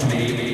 Maybe.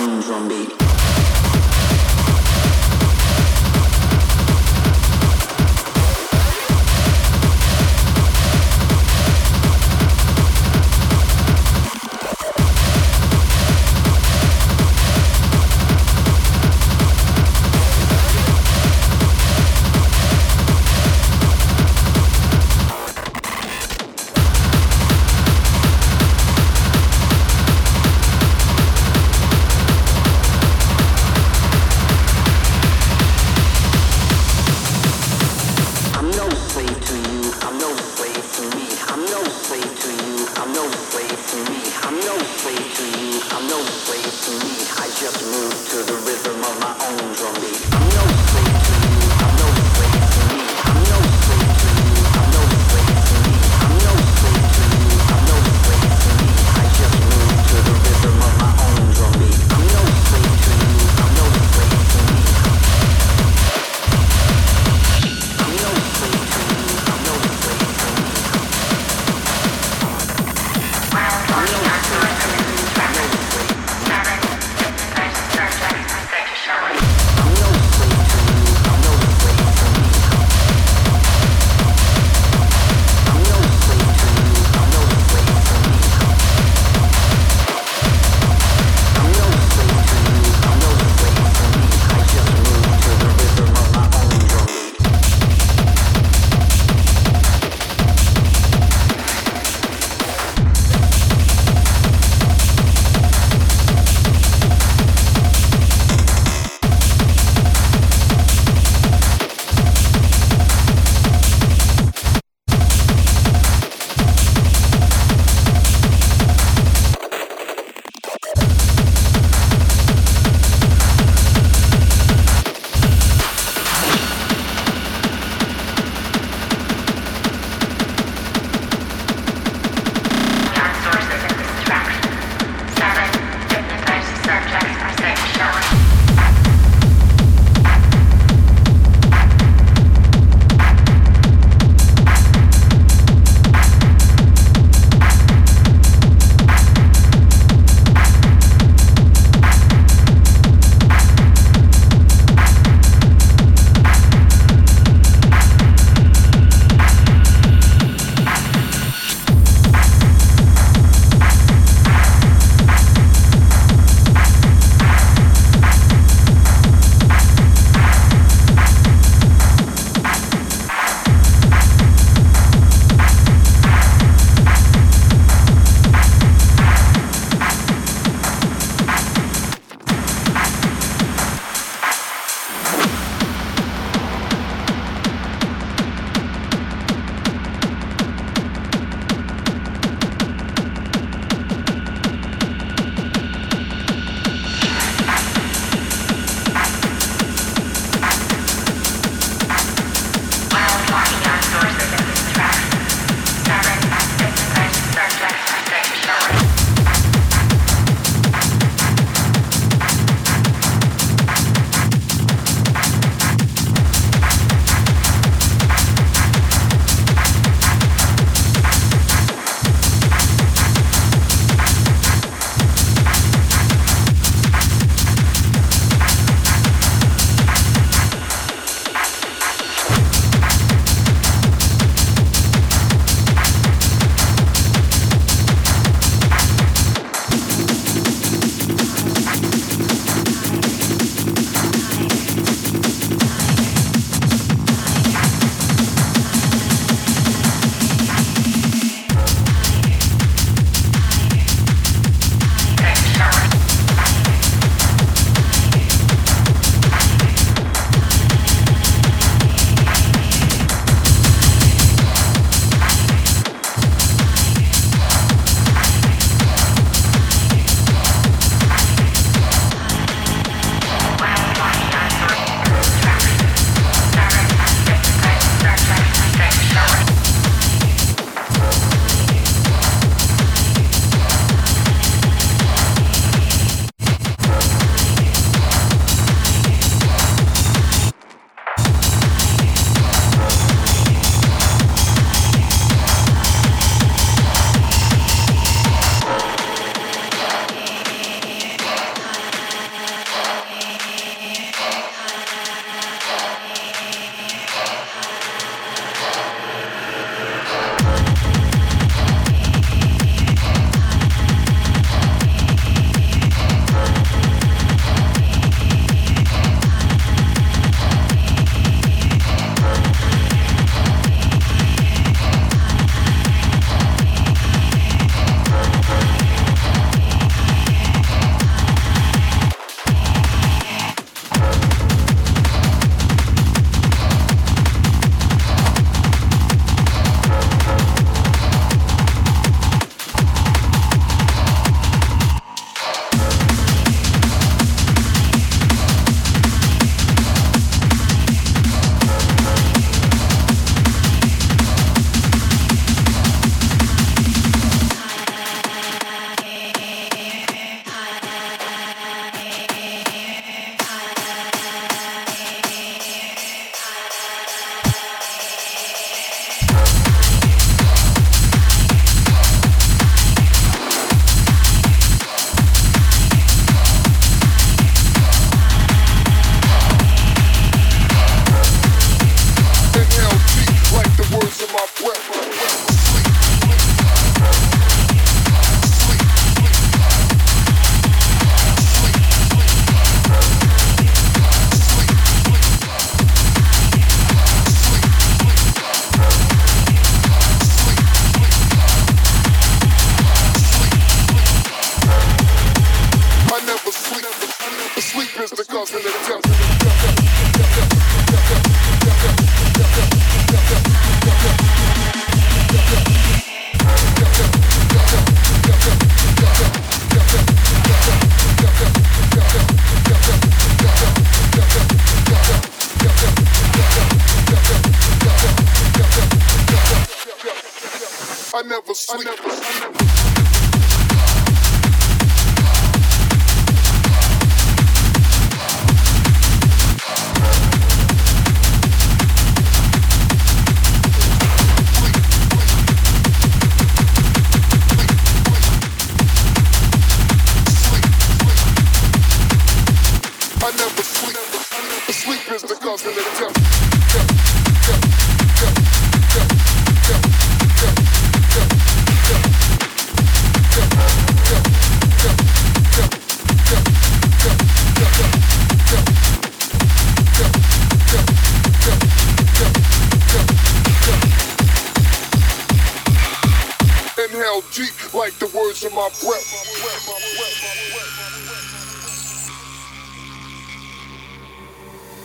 Running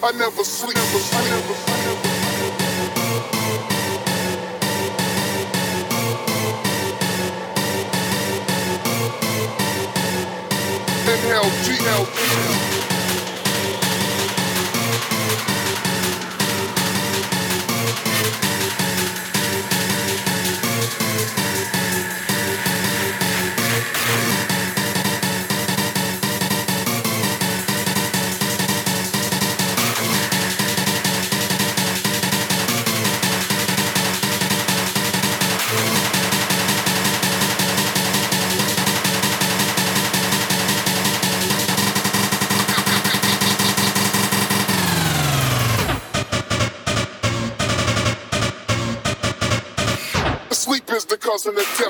I never sleep. I never, I never. Inhale, G-L, in the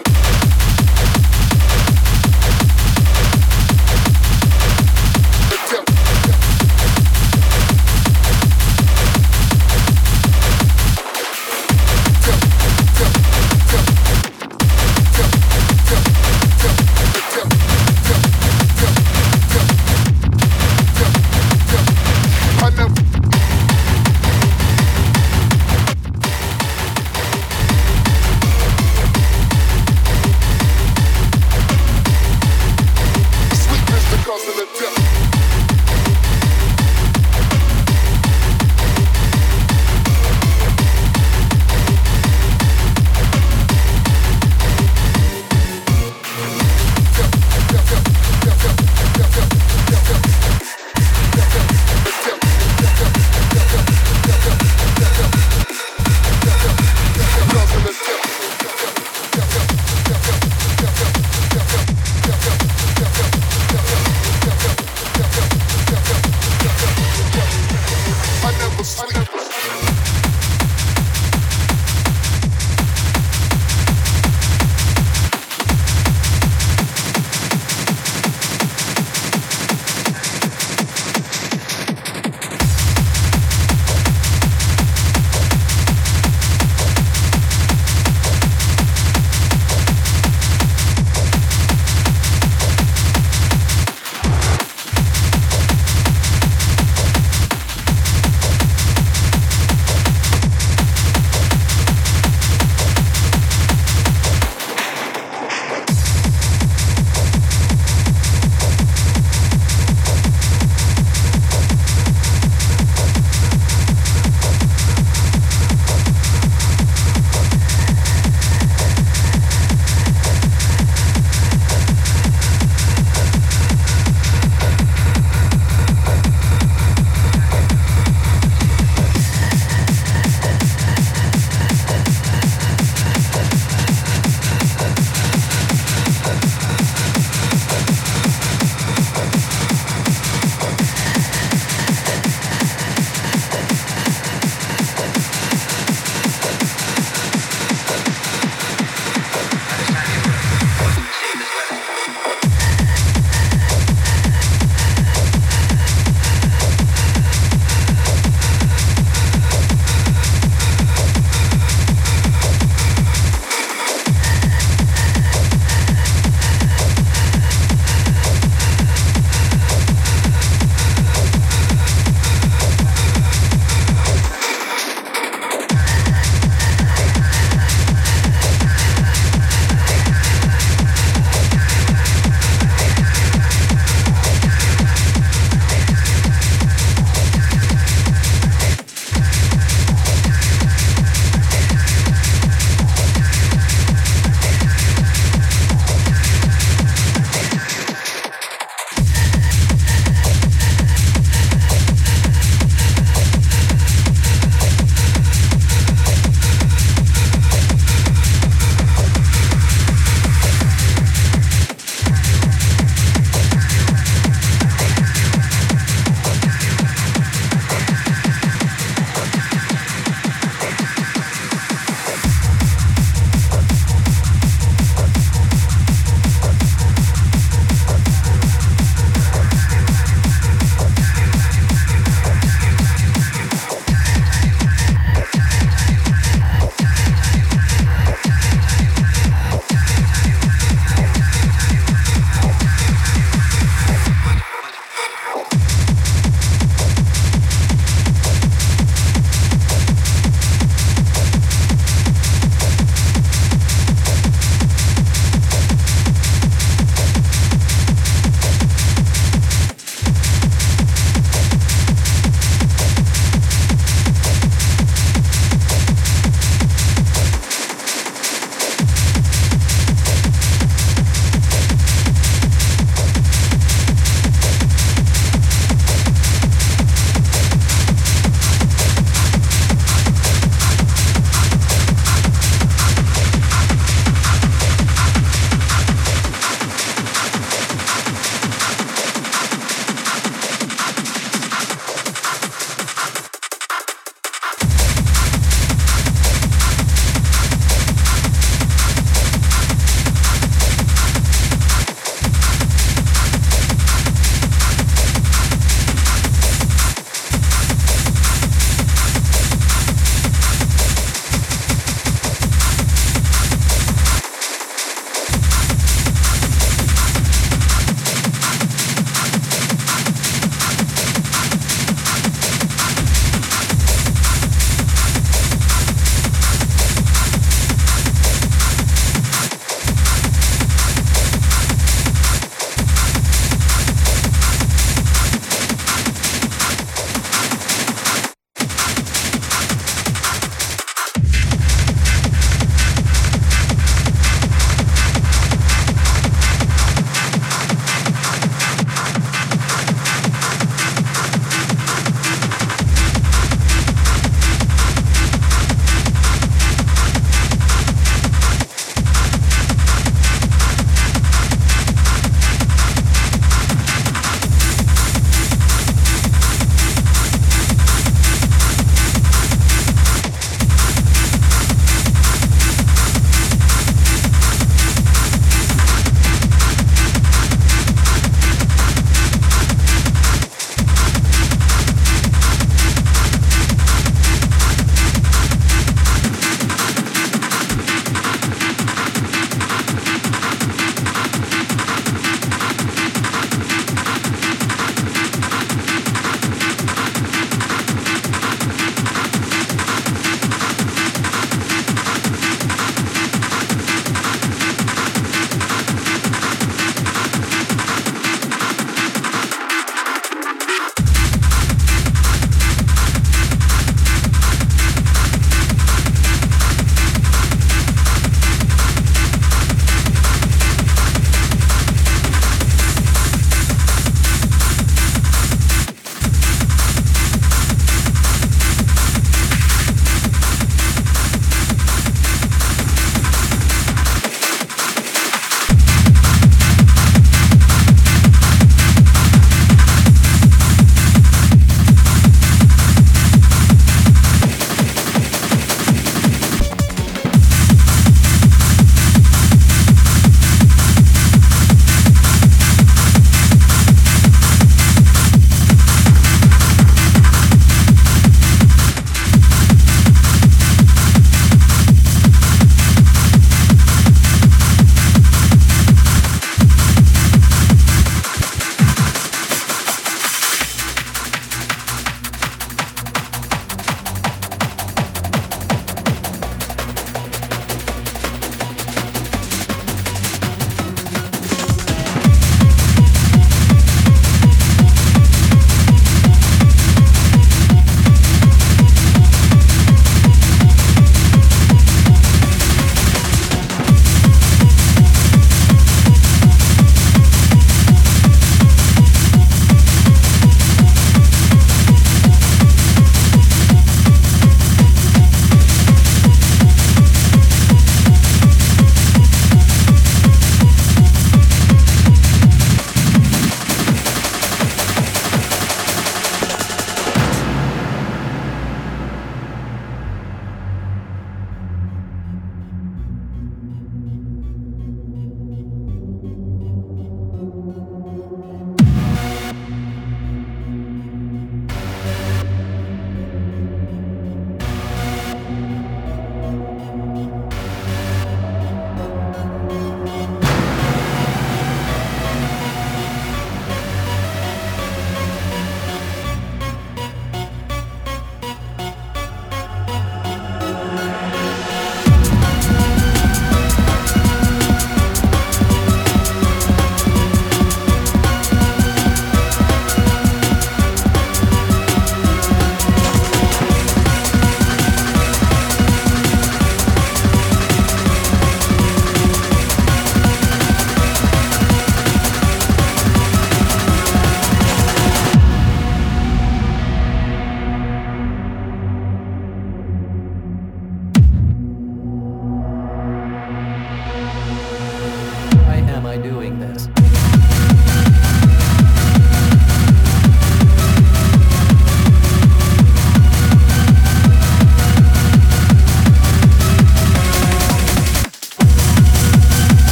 by doing this.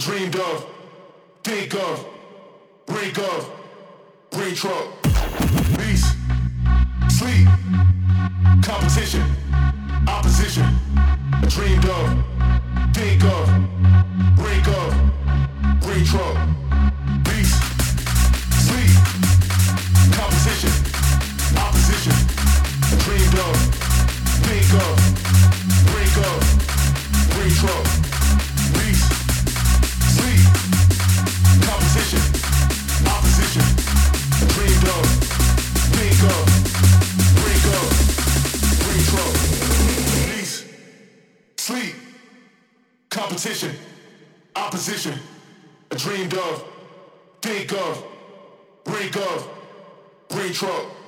Dreamed of, think of, brink of, green truck, beast, sleep, competition, opposition, dreamed of, think of, brink of, green truck, beast, sleep, competition, opposition, dreamed of, think of, competition, opposition, dreamed of, think of, brink of, green truck.